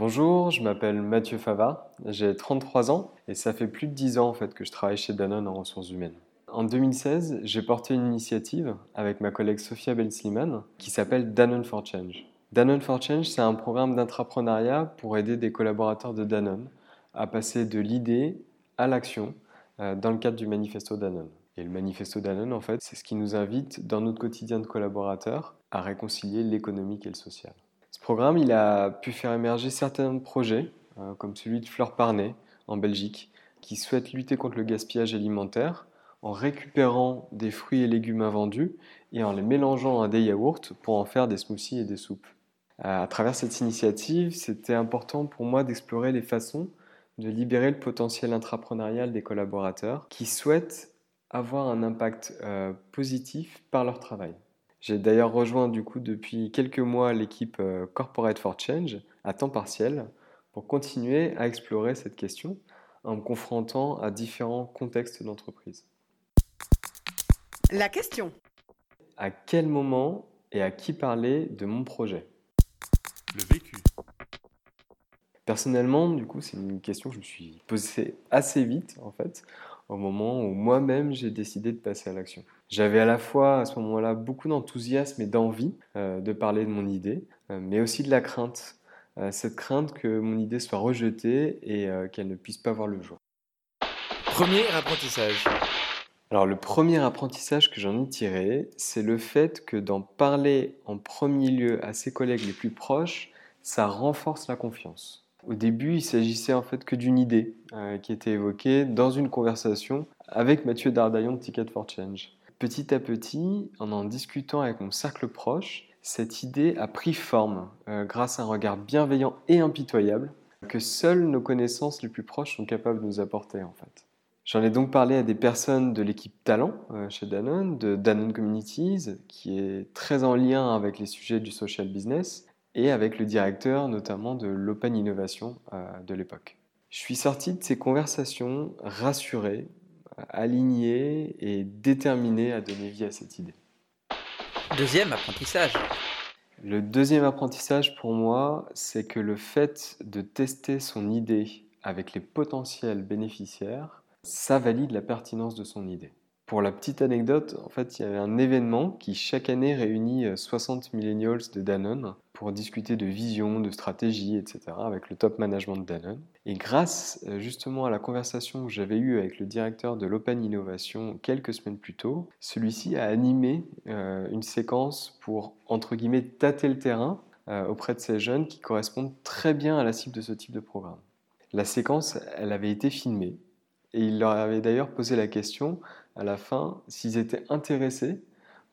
Bonjour, je m'appelle Mathieu Fava, j'ai 33 ans et ça fait plus de 10 ans en fait que je travaille chez Danone en ressources humaines. En 2016, j'ai porté une initiative avec ma collègue Sophia Ben-Sliman qui s'appelle Danone for Change. Danone for Change, c'est un programme d'intrapreneuriat pour aider des collaborateurs de Danone à passer de l'idée à l'action euh, dans le cadre du manifesto Danone. Et le manifesto Danone, en fait, c'est ce qui nous invite dans notre quotidien de collaborateurs à réconcilier l'économique et le social. Ce programme, il a pu faire émerger certains projets, euh, comme celui de Fleur Parnay en Belgique, qui souhaite lutter contre le gaspillage alimentaire en récupérant des fruits et légumes invendus et en les mélangeant à des yaourts pour en faire des smoothies et des soupes. Euh, à travers cette initiative, c'était important pour moi d'explorer les façons de libérer le potentiel intrapreneurial des collaborateurs qui souhaitent avoir un impact euh, positif par leur travail. J'ai d'ailleurs rejoint du coup depuis quelques mois l'équipe euh, Corporate for Change à temps partiel pour continuer à explorer cette question en me confrontant à différents contextes d'entreprise. La question. À quel moment et à qui parler de mon projet? Le vécu. Personnellement, du coup, c'est une question que je me suis posée assez vite en fait, au moment où moi-même j'ai décidé de passer à l'action. J'avais à la fois à ce moment-là beaucoup d'enthousiasme et d'envie euh, de parler de mon idée, euh, mais aussi de la crainte. Euh, cette crainte que mon idée soit rejetée et qu'elle ne puisse pas voir le jour. Premier apprentissage. Alors le premier apprentissage que j'en ai tiré, c'est le fait que d'en parler en premier lieu à ses collègues les plus proches, ça renforce la confiance. Au début, il s'agissait en fait que d'une idée qui était évoquée dans une conversation avec Mathieu Dardaillon de Ticket for Change. Petit à petit, en en discutant avec mon cercle proche, cette idée a pris forme euh, grâce à un regard bienveillant et impitoyable que seules nos connaissances les plus proches sont capables de nous apporter en fait. J'en ai donc parlé à des personnes de l'équipe Talent euh, chez Danone, de Danone Communities, qui est très en lien avec les sujets du social business, et avec le directeur notamment de l'Open Innovation euh, de l'époque. Je suis sorti de ces conversations rassuré aligné et déterminé à donner vie à cette idée. Deuxième apprentissage. Le deuxième apprentissage pour moi, c'est que le fait de tester son idée avec les potentiels bénéficiaires, ça valide la pertinence de son idée. Pour la petite anecdote, en fait, il y avait un événement qui chaque année réunit 60 euh, millennials de Danone pour discuter de vision, de stratégie, etc. avec le top management de Danone. Et grâce euh, justement à la conversation que j'avais eue avec le directeur de l'Open Innovation quelques semaines plus tôt, celui-ci a animé euh, une séquence pour, entre guillemets, tâter le terrain auprès de ces jeunes qui correspondent très bien à la cible de ce type de programme. La séquence, elle avait été filmée et il leur avait d'ailleurs posé la question à la fin s'ils étaient intéressés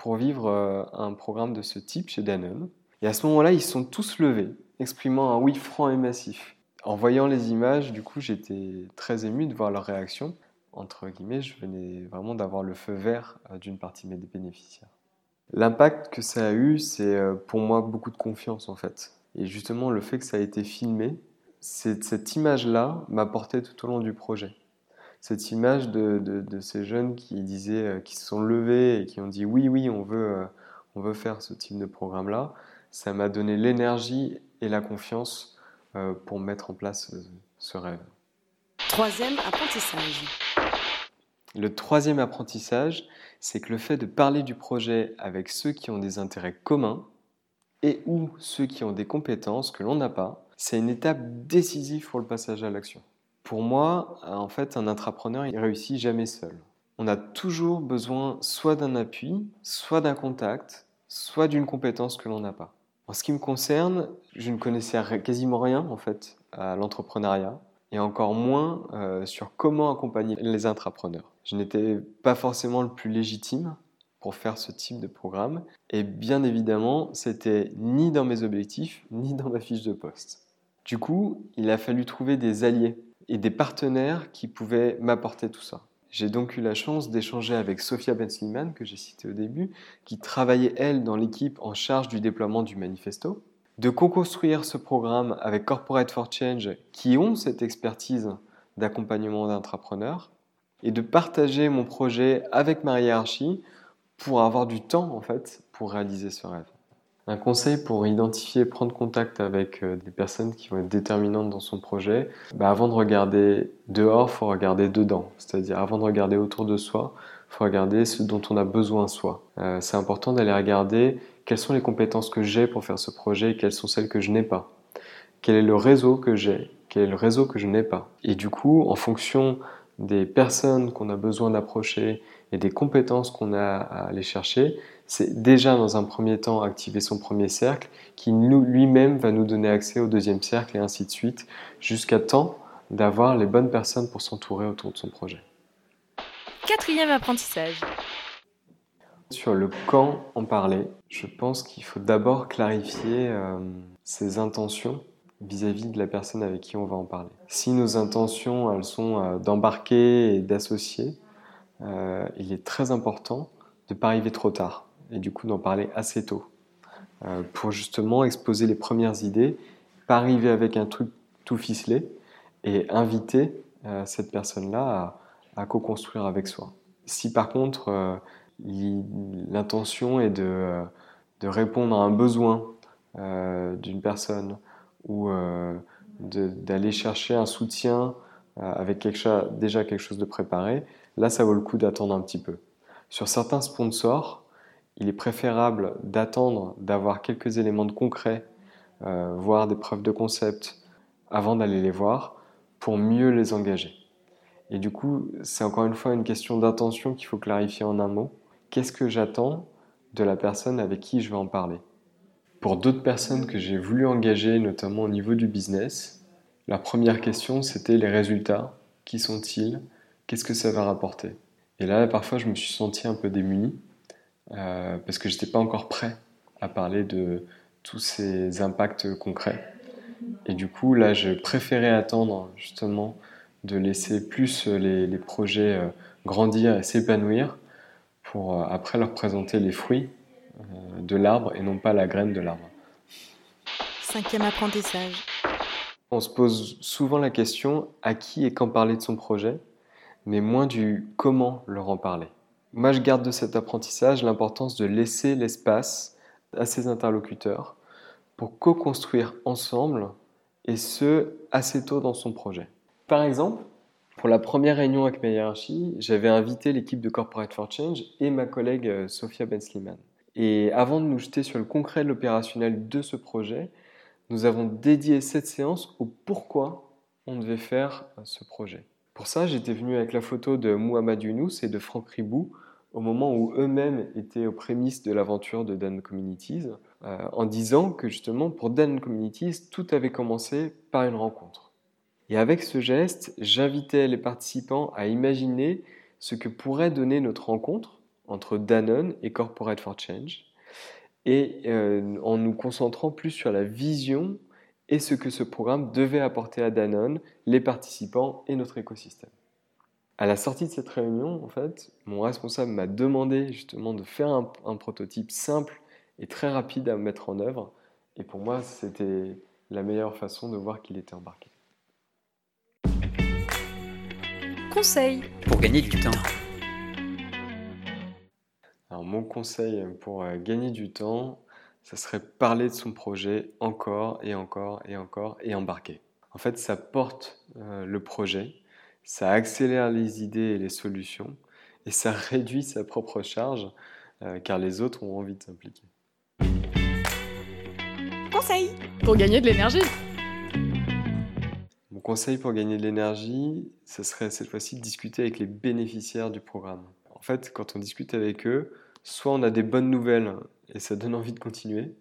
pour vivre euh, un programme de ce type chez Danone. Et à ce moment-là, ils sont tous levés, exprimant un oui franc et massif. En voyant les images, du coup, j'étais très ému de voir leur réaction. Entre guillemets, je venais vraiment d'avoir le feu vert euh, d'une partie des bénéficiaires. L'impact que ça a eu, c'est euh, pour moi beaucoup de confiance en fait. Et justement, le fait que ça a été filmé, cette image-là m'a porté tout au long du projet. cette image de, de- ces jeunes qui disaient, euh, qui se sont levés et qui ont dit oui, oui, on veut, on veut faire ce type de programme-là, ça m'a donné l'énergie et la confiance euh, pour mettre en place euh, ce rêve. Troisième apprentissage. Le troisième apprentissage, c'est que le fait de parler du projet avec ceux qui ont des intérêts communs et ou ceux qui ont des compétences que l'on n'a pas, c'est une étape décisive pour le passage à l'action. Pour moi, en fait, un intrapreneur, il réussit jamais seul. On a toujours besoin soit d'un appui, soit d'un contact, soit d'une compétence que l'on n'a pas. En ce qui me concerne, je ne connaissais quasiment rien en fait à l'entrepreneuriat et encore moins euh, sur comment accompagner les intrapreneurs. Je n'étais pas forcément le plus légitime pour faire ce type de programme et bien évidemment, c'était ni dans mes objectifs ni dans ma fiche de poste. Du coup, il a fallu trouver des alliés et des partenaires qui pouvaient m'apporter tout ça. J'ai donc eu la chance d'échanger avec Sophia Bensliman, que j'ai citée au début, qui travaillait, elle, dans l'équipe en charge du déploiement du manifesto, de co-construire ce programme avec Corporate for Change, qui ont cette expertise d'accompagnement d'entrepreneurs, et de partager mon projet avec ma hiérarchie pour avoir du temps, en fait, pour réaliser ce rêve. Un conseil pour identifier, prendre contact avec euh, des personnes qui vont être déterminantes dans son projet, bah, avant de regarder dehors, il faut regarder dedans. C'est-à-dire avant de regarder autour de soi, il faut regarder ce dont on a besoin soi. Euh, c'est important d'aller regarder quelles sont les compétences que j'ai pour faire ce projet et quelles sont celles que je n'ai pas. Quel est le réseau que j'ai? Quel est le réseau que je n'ai pas? Et du coup, en fonction des personnes qu'on a besoin d'approcher et des compétences qu'on a à aller chercher, c'est déjà dans un premier temps activer son premier cercle qui lui-même va nous donner accès au deuxième cercle et ainsi de suite jusqu'à temps d'avoir les bonnes personnes pour s'entourer autour de son projet. Quatrième apprentissage. Sur le quand en parler, je pense qu'il faut d'abord clarifier euh, ses intentions vis-à-vis de la personne avec qui on va en parler. Si nos intentions, elles sont euh, d'embarquer et d'associer, euh, il est très important de ne pas arriver trop tard et du coup d'en parler assez tôt euh, pour justement exposer les premières idées, pas arriver avec un truc tout ficelé et inviter euh, cette personne-là à, co-construire avec soi. Si par contre l'intention est de, répondre à un besoin d'une personne ou d'aller chercher un soutien avec déjà quelque chose de préparé, là ça vaut le coup d'attendre un petit peu. Sur certains sponsors, il est préférable d'attendre d'avoir quelques éléments de concret, euh, voire des preuves de concept, avant d'aller les voir, pour mieux les engager. Et du coup, c'est encore une fois une question d'intention qu'il faut clarifier en un mot. Qu'est-ce que j'attends de la personne avec qui je vais en parler? Pour d'autres personnes que j'ai voulu engager, notamment au niveau du business, la première question, c'était les résultats. Qui sont-ils? Qu'est-ce que ça va rapporter? Et là, parfois, je me suis senti un peu démuni euh, parce que je n'étais pas encore prêt à parler de tous ces impacts concrets. Et du coup, là, je préférais attendre justement de laisser plus les, les projets euh, grandir et s'épanouir pour euh, après leur présenter les fruits de l'arbre et non pas la graine de l'arbre. Cinquième apprentissage. On se pose souvent la question à qui et quand parler de son projet, mais moins du comment leur en parler. Moi, je garde de cet apprentissage l'importance de laisser l'espace à ses interlocuteurs pour co-construire ensemble et ce, assez tôt dans son projet. Par exemple, pour la première réunion avec ma hiérarchie, j'avais invité l'équipe de Corporate for Change et ma collègue euh, Sophia Bensliman. Et avant de nous jeter sur le concret de l'opérationnel de ce projet, nous avons dédié cette séance au pourquoi on devait faire euh, ce projet. Pour ça, j'étais venu avec la photo de Muhammad Younous et de Franck Ribou au moment où eux-mêmes étaient aux prémices de l'aventure de Dan Communities, euh, en disant que justement pour Dan Communities, tout avait commencé par une rencontre. Et avec ce geste, j'invitais les participants à imaginer ce que pourrait donner notre rencontre entre Danone et Corporate for Change, et euh, en nous concentrant plus sur la vision et ce que ce programme devait apporter à Danone, les participants et notre écosystème. À la sortie de cette réunion, en fait, mon responsable m'a demandé justement de faire un, un prototype simple et très rapide à mettre en œuvre. Et pour moi, c'était la meilleure façon de voir qu'il était embarqué. Conseil. Pour gagner du temps. Alors mon conseil pour euh, gagner du temps, ça serait parler de son projet encore et encore et encore et embarquer. En fait, ça porte euh, le projet, ça accélère les idées et les solutions et ça réduit sa propre charge euh, car les autres ont envie de s'impliquer. Conseil Pour gagner de l'énergie. Mon conseil pour gagner de l'énergie, ce serait cette fois-ci de discuter avec les bénéficiaires du programme. En fait, quand on discute avec eux, soit on a des bonnes nouvelles et ça donne envie de continuer,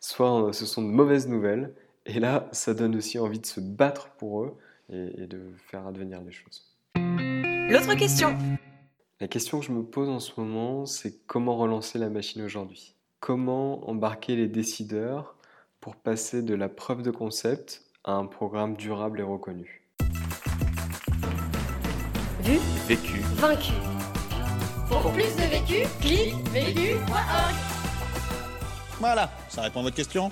soit euh, ce sont de mauvaises nouvelles et là, ça donne aussi envie de se battre pour eux et, et de faire advenir les choses. L'autre question La question que je me pose en ce moment, c'est comment relancer la machine aujourd'hui? Comment embarquer les décideurs pour passer de la preuve de concept à un programme durable et reconnu? Vu, Vécu. vaincu. Pour plus de vécu, clique vécu.org. Voilà, ça répond à votre question